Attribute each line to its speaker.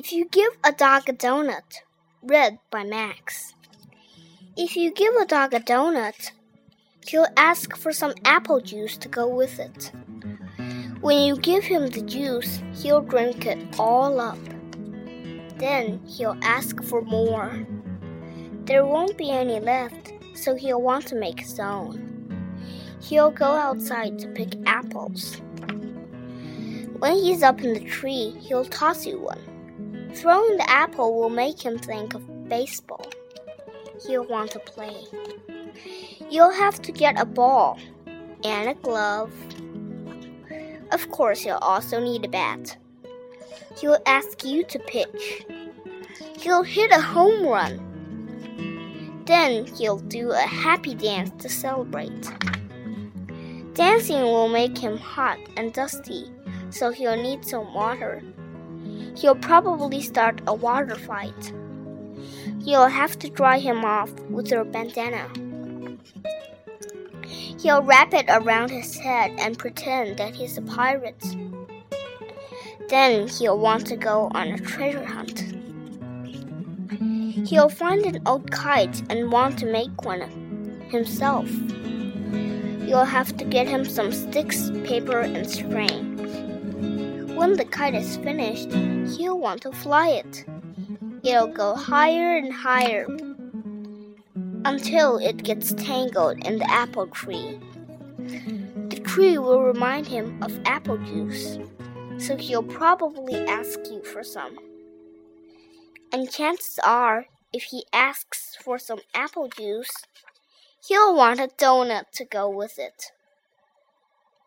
Speaker 1: If you give a dog a donut, read by Max. If you give a dog a donut, he'll ask for some apple juice to go with it. When you give him the juice, he'll drink it all up. Then he'll ask for more. There won't be any left, so he'll want to make his own. He'll go outside to pick apples. When he's up in the tree, he'll toss you one. Throwing the apple will make him think of baseball. He'll want to play. You'll have to get a ball and a glove. Of course, he'll also need a bat. He'll ask you to pitch. He'll hit a home run. Then he'll do a happy dance to celebrate. Dancing will make him hot and dusty, so he'll need some water. He'll probably start a water fight. You'll have to dry him off with your bandana. He'll wrap it around his head and pretend that he's a pirate. Then he'll want to go on a treasure hunt. He'll find an old kite and want to make one himself. You'll have to get him some sticks, paper, and string. When the kite is finished, he'll want to fly it. It'll go higher and higher until it gets tangled in the apple tree. The tree will remind him of apple juice, so he'll probably ask you for some. And chances are, if he asks for some apple juice, he'll want a donut to go with it.